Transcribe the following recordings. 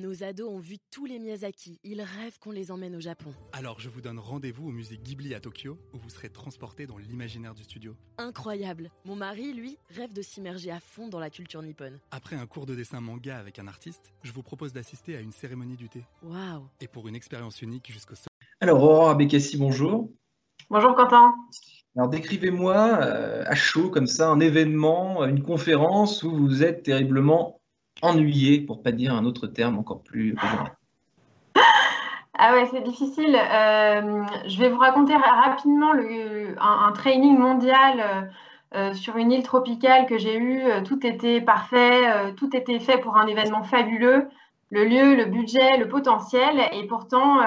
Nos ados ont vu tous les Miyazaki. Ils rêvent qu'on les emmène au Japon. Alors je vous donne rendez-vous au musée Ghibli à Tokyo, où vous serez transporté dans l'imaginaire du studio. Incroyable. Mon mari, lui, rêve de s'immerger à fond dans la culture nippone. Après un cours de dessin manga avec un artiste, je vous propose d'assister à une cérémonie du thé. Waouh. Et pour une expérience unique jusqu'au sol. Alors, Aurore Abekassi, bonjour. Bonjour Quentin. Alors, décrivez-moi euh, à chaud, comme ça, un événement, une conférence où vous êtes terriblement ennuyé, pour pas dire un autre terme encore plus Ah ouais, c'est difficile. Euh, je vais vous raconter rapidement le, un, training mondial euh, euh, sur une île tropicale que j'ai eu. Tout était parfait, tout était fait pour un événement fabuleux. Le lieu, le budget, le potentiel. Et pourtant,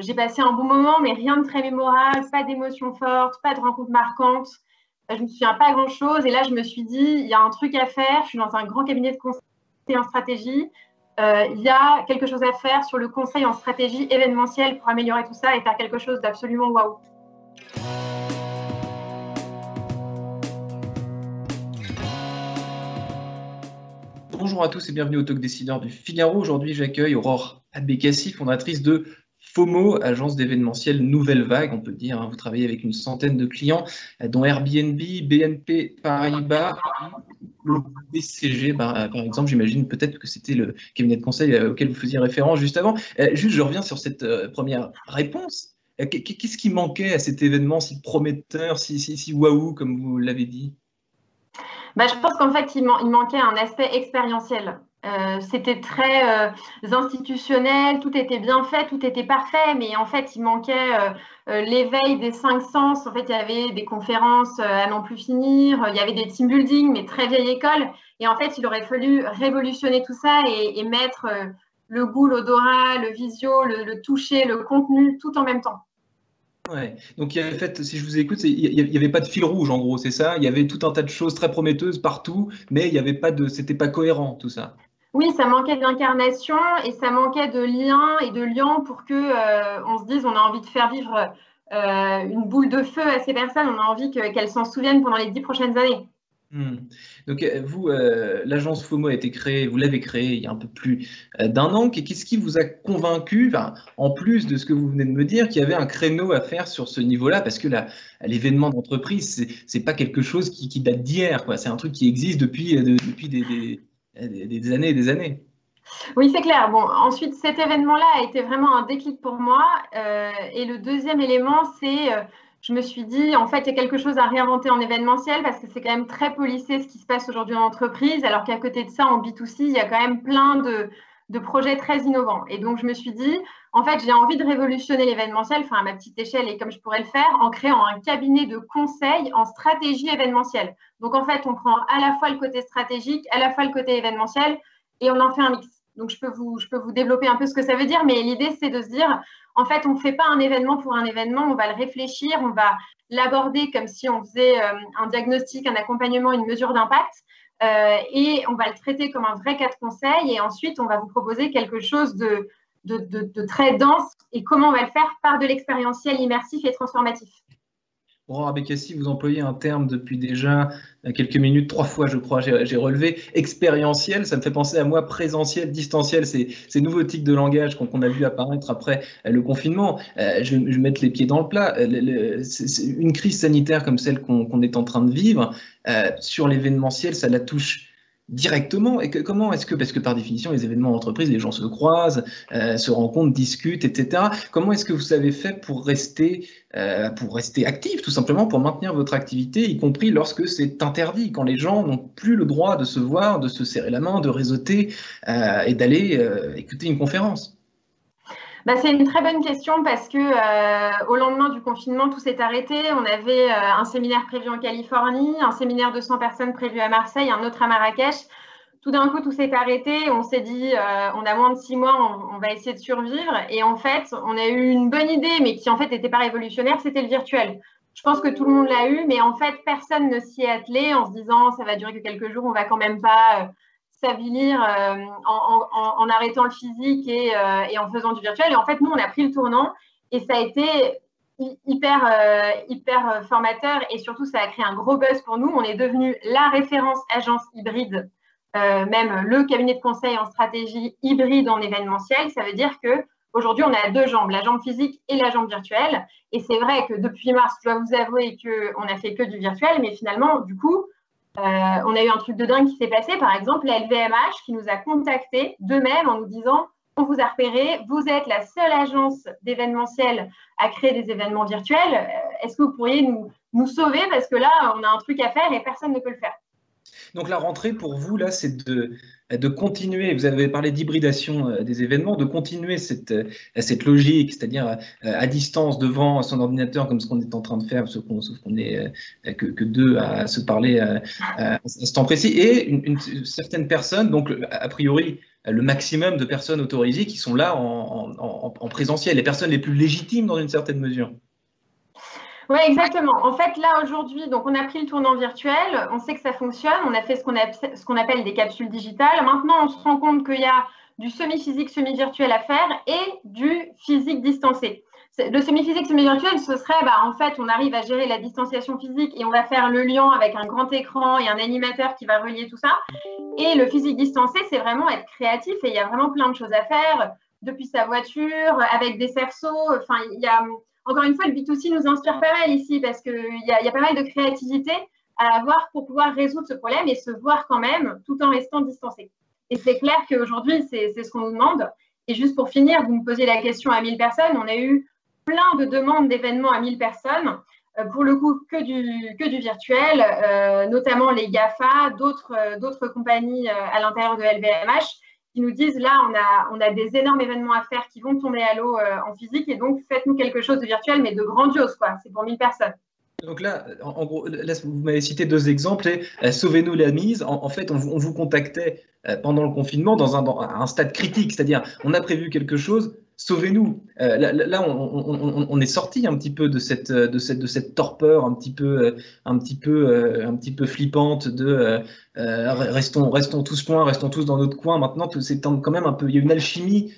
j'ai passé un bon moment, mais rien de très mémorable, pas d'émotions fortes, pas de rencontres marquantes je me souviens pas grand chose. Et là, je me suis dit, il y a un truc à faire. Je suis dans un grand cabinet de conseil en stratégie. Euh, il y a quelque chose à faire sur le conseil en stratégie événementielle pour améliorer tout ça et faire quelque chose d'absolument waouh. Bonjour à tous et bienvenue au Talk Décideur du Figaro. Aujourd'hui, j'accueille Aurore Abécassi, fondatrice de FOMO, agence d'événementiel Nouvelle Vague, on peut dire. Hein. vous travaillez avec une centaine de clients, euh, dont Airbnb, BNP Paribas, BCG, bah, par exemple. J'imagine peut-être que c'était le cabinet de conseil euh, auquel vous faisiez référence juste avant. Euh, juste, je reviens sur cette première réponse. Qu'est-ce qui manquait à cet événement si prometteur, si waouh, comme vous l'avez dit? Bah, Je pense qu'en fait, il, manquait un aspect expérientiel. Euh, c'était très euh, institutionnel, tout était bien fait, tout était parfait, mais en fait, il manquait euh, l'éveil des cinq sens. En fait, il y avait des conférences à n'en plus finir, il y avait des team building, mais très vieille école. Et en fait, il aurait fallu révolutionner tout ça et, mettre le goût, l'odorat, le visio, le, toucher, le contenu, tout en même temps. Ouais. Donc, il y avait fait, si je vous écoute, il n'y avait pas de fil rouge en gros, c'est ça Il y avait tout un tas de choses très prometteuses partout, mais il n'y avait pas de, c'était pas cohérent tout ça. Oui, ça manquait d'incarnation et ça manquait de liens et de liens pour que euh, on se dise on a envie de faire vivre euh, une boule de feu à ces personnes, on a envie qu'elles s'en souviennent pendant les dix prochaines années. Hmm. Donc euh, vous, l'agence FOMO a été créée, vous l'avez créée il y a un peu plus d'un an. Qu'est-ce qui vous a convaincu, en plus de ce que vous venez de me dire, qu'il y avait un créneau à faire sur ce niveau-là? Parce que l'événement d'entreprise, c'est pas quelque chose qui, date d'hier, c'est un truc qui existe depuis, depuis des, des, années et des années. Oui, c'est clair. Bon, ensuite, cet événement-là a été vraiment un déclic pour moi. Euh, et le deuxième élément, c'est, euh, je me suis dit, en fait, il y a quelque chose à réinventer en événementiel parce que c'est quand même très policé ce qui se passe aujourd'hui en entreprise, alors qu'à côté de ça, en B2C, il y a quand même plein de, de projets très innovants. Et donc, je me suis dit, en fait, j'ai envie de révolutionner l'événementiel, enfin à ma petite échelle et comme je pourrais le faire, en créant un cabinet de conseil en stratégie événementielle. Donc, en fait, on prend à la fois le côté stratégique, à la fois le côté événementiel et on en fait un mix. Donc, je peux vous, je peux vous développer un peu ce que ça veut dire, mais l'idée, c'est de se dire, en fait, on ne fait pas un événement pour un événement, on va le réfléchir, on va l'aborder comme si on faisait euh, un diagnostic, un accompagnement, une mesure d'impact. Euh, et on va le traiter comme un vrai cas de conseil et ensuite on va vous proposer quelque chose de, de, très dense et comment on va le faire par de l'expérientiel immersif et transformatif. Aurore Abekassi, vous employez un terme depuis déjà quelques minutes, trois fois je crois, j'ai relevé, expérientiel, ça me fait penser à moi, présentiel, distanciel, ces, ces nouveaux tics de langage qu'on a vu apparaître après le confinement. Euh, je, vais les pieds dans le plat. Euh, une crise sanitaire comme celle qu'on est en train de vivre, euh, sur l'événementiel, ça la touche directement et comment est-ce que parce que par définition les événements d'entreprise les gens se croisent euh, se rencontrent discutent etc comment est-ce que vous avez fait pour rester euh, pour rester actif tout simplement pour maintenir votre activité y compris lorsque c'est interdit quand les gens n'ont plus le droit de se voir de se serrer la main de réseauter euh, et d'aller écouter une conférence? Bah, c'est une très bonne question parce que euh, au lendemain du confinement, tout s'est arrêté. On avait euh, un séminaire prévu en Californie, un séminaire de 100 personnes prévu à Marseille, un autre à Marrakech. Tout d'un coup, tout s'est arrêté. On s'est dit, euh, on a moins de six mois, on, va essayer de survivre. Et en fait, on a eu une bonne idée, mais qui en fait n'était pas révolutionnaire, c'était le virtuel. Je pense que tout le monde l'a eu, mais en fait, personne ne s'y est attelé en se disant, ça va durer que quelques jours, on va quand même pas s'avilir euh, en, arrêtant le physique euh, et, en faisant du virtuel. Et en fait, nous, on a pris le tournant et ça a été hyper, euh, hyper formateur et surtout, ça a créé un gros buzz pour nous. On est devenu la référence agence hybride même le cabinet de conseil en stratégie hybride en événementiel. Ça veut dire que aujourd'hui, on a deux jambes, la jambe physique et la jambe virtuelle. Et c'est vrai que depuis mars, je dois vous avouer qu'on a fait que du virtuel, mais finalement, du coup, on a eu un truc de dingue qui s'est passé. Par exemple, la LVMH qui nous a contactés d'eux-mêmes en nous disant on vous a repéré, vous êtes la seule agence d'événementiel à créer des événements virtuels. Euh, est-ce que vous pourriez nous, nous sauver? Parce que là, on a un truc à faire et personne ne peut le faire donc la rentrée pour vous, là, c'est de, continuer, vous avez parlé d'hybridation euh, des événements, de continuer cette, euh, cette logique, c'est-à-dire à distance devant son ordinateur, comme ce qu'on est en train de faire, sauf qu'on est que, deux à se parler à, ce temps précis, et une, une certaine personne, donc a priori le maximum de personnes autorisées qui sont là en, présentiel, les personnes les plus légitimes dans une certaine mesure. Oui, exactement. En fait, là, aujourd'hui, donc on a pris le tournant virtuel, on sait que ça fonctionne, on a fait ce qu'on appelle des capsules digitales. Maintenant, on se rend compte qu'il y a du semi-physique, semi-virtuel à faire et du physique distancé le semi-physique, semi-virtuel, ce serait, bah, en fait, on arrive à gérer la distanciation physique et on va faire le lien avec un grand écran et un animateur qui va relier tout ça. Et le physique distancé, c'est vraiment être créatif et il y a vraiment plein de choses à faire depuis sa voiture, avec des cerceaux. Enfin, il y a, encore une fois, le B2C nous inspire pas mal ici parce qu'il y, a, pas mal de créativité à avoir pour pouvoir résoudre ce problème et se voir quand même tout en restant distancé. Et c'est clair qu'aujourd'hui, c'est ce qu'on nous demande. Et juste pour finir, vous me posiez la question à 1000 personnes. On a eu plein de demandes d'événements à 1000 personnes, euh, pour le coup que du, que du virtuel, euh, notamment les GAFA, d'autres euh, compagnies à l'intérieur de LVMH qui nous disent là, on a, on a des énormes événements à faire qui vont tomber à l'eau en physique et donc faites-nous quelque chose de virtuel mais de grandiose, quoi. C'est pour 1000 personnes. Donc là, en, gros, vous m'avez cité deux exemples. Et, Sauvez-nous la mise. En, fait, on, vous contactait pendant le confinement dans un, dans un stade critique, c'est-à-dire on a prévu quelque chose, sauvez-nous. Euh, là, on, est sorti un petit peu de cette, cette torpeur un petit peu, euh, un petit peu, euh, un petit peu flippante de restons, restons tous loin, restons tous dans notre coin. Maintenant, c'est quand même un peu, il y a une alchimie,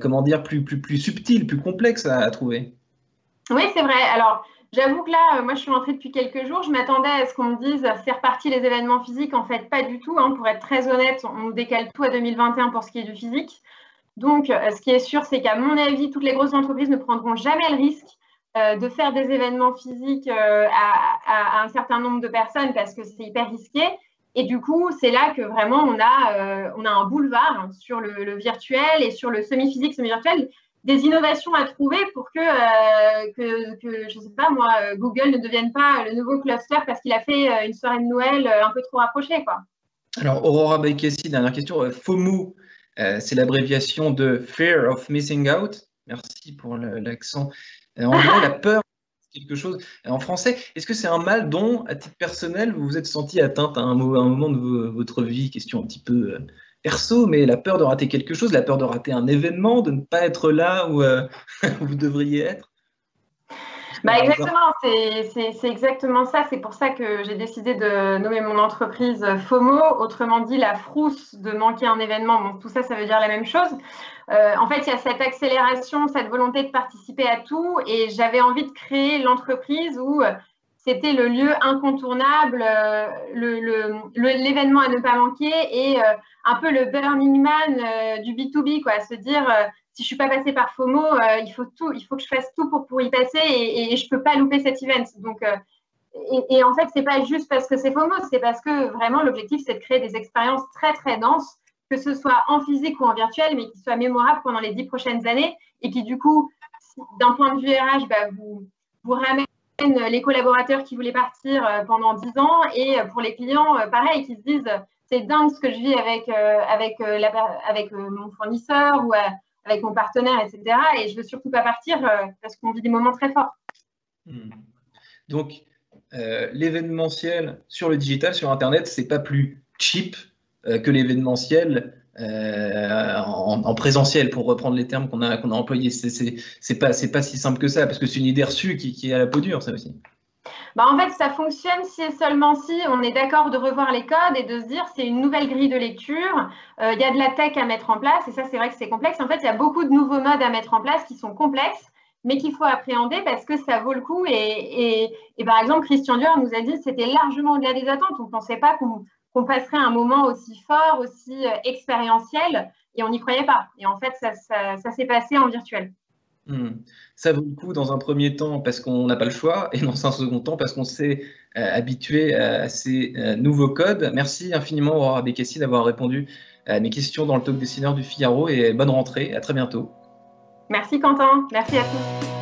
comment dire, plus, plus, plus subtile, plus complexe à, trouver. Oui, c'est vrai. Alors, J'avoue que là, moi, je suis rentrée depuis quelques jours. Je m'attendais à ce qu'on me dise c'est reparti les événements physiques. En fait, pas du tout. Hein. Pour être très honnête, on décale tout à 2021 pour ce qui est du physique. Donc, euh, ce qui est sûr, c'est qu'à mon avis, toutes les grosses entreprises ne prendront jamais le risque euh, de faire des événements physiques euh, à, un certain nombre de personnes parce que c'est hyper risqué. Et du coup, c'est là que vraiment on a, on a un boulevard sur le, virtuel et sur le semi-physique, semi-virtuel, des innovations à trouver pour que, que, je ne sais pas moi, Google ne devienne pas le nouveau cluster parce qu'il a fait une soirée de Noël un peu trop rapprochée. Quoi. Alors, Aurora Baikessi, dernière question. FOMO, euh, c'est l'abréviation de Fear of Missing Out. Merci pour l'accent euh, anglais, la peur quelque chose en français. Est-ce que c'est un mal dont, à titre personnel, vous vous êtes senti atteinte à un, moment de votre vie? Question un petit peu euh, perso, mais la peur de rater quelque chose, la peur de rater un événement, de ne pas être là où vous devriez être? Bah exactement, c'est exactement ça. C'est pour ça que j'ai décidé de nommer mon entreprise FOMO, autrement dit la frousse de manquer un événement. Bon, tout ça, ça veut dire la même chose. Euh, en fait, il y a cette accélération, cette volonté de participer à tout, et j'avais envie de créer l'entreprise où c'était le lieu incontournable, euh, l'événement à ne pas manquer et euh, un peu le Burning Man du B2B, quoi, se dire si je suis pas passée par FOMO, euh, il faut tout, il faut que je fasse tout pour, pour y passer et, et, je peux pas louper cet event. Donc, euh, et, en fait, c'est pas juste parce que c'est FOMO, c'est parce que vraiment l'objectif c'est de créer des expériences très très denses, que ce soit en physique ou en virtuel, mais qui soient mémorables pendant les dix prochaines années et qui du coup, d'un point de vue RH, bah, vous, vous ramènent les collaborateurs qui voulaient partir euh, pendant dix ans et pour les clients, pareil, qui se disent c'est dingue ce que je vis avec, avec, avec mon fournisseur ou avec mon partenaire, etc. Et je veux surtout pas partir euh, parce qu'on vit des moments très forts. Hmm. Donc, euh, l'événementiel sur le digital, sur Internet, c'est pas plus cheap euh, que l'événementiel en, présentiel, pour reprendre les termes qu'on a, qu'on a employés. C'est pas, pas si simple que ça, parce que c'est une idée reçue qui est à la peau dure, ça aussi. Bah, en fait, ça fonctionne si et seulement si on est d'accord de revoir les codes et de se dire c'est une nouvelle grille de lecture, euh, il y a de la tech à mettre en place et ça c'est vrai que c'est complexe. En fait, il y a beaucoup de nouveaux modes à mettre en place qui sont complexes mais qu'il faut appréhender parce que ça vaut le coup. Et, par exemple, Christian Dior nous a dit que c'était largement au-delà des attentes. On ne pensait pas qu'on passerait un moment aussi fort, aussi expérientiel, et on n'y croyait pas. Et en fait, ça, s'est passé en virtuel. Hmm. Ça vaut le coup dans un premier temps parce qu'on n'a pas le choix et dans un second temps parce qu'on s'est habitué à ces nouveaux codes. Merci infiniment Aurora Bekessi d'avoir répondu à mes questions dans le talk dessineur du Figaro et bonne rentrée. À très bientôt. Merci Quentin. Merci à tous.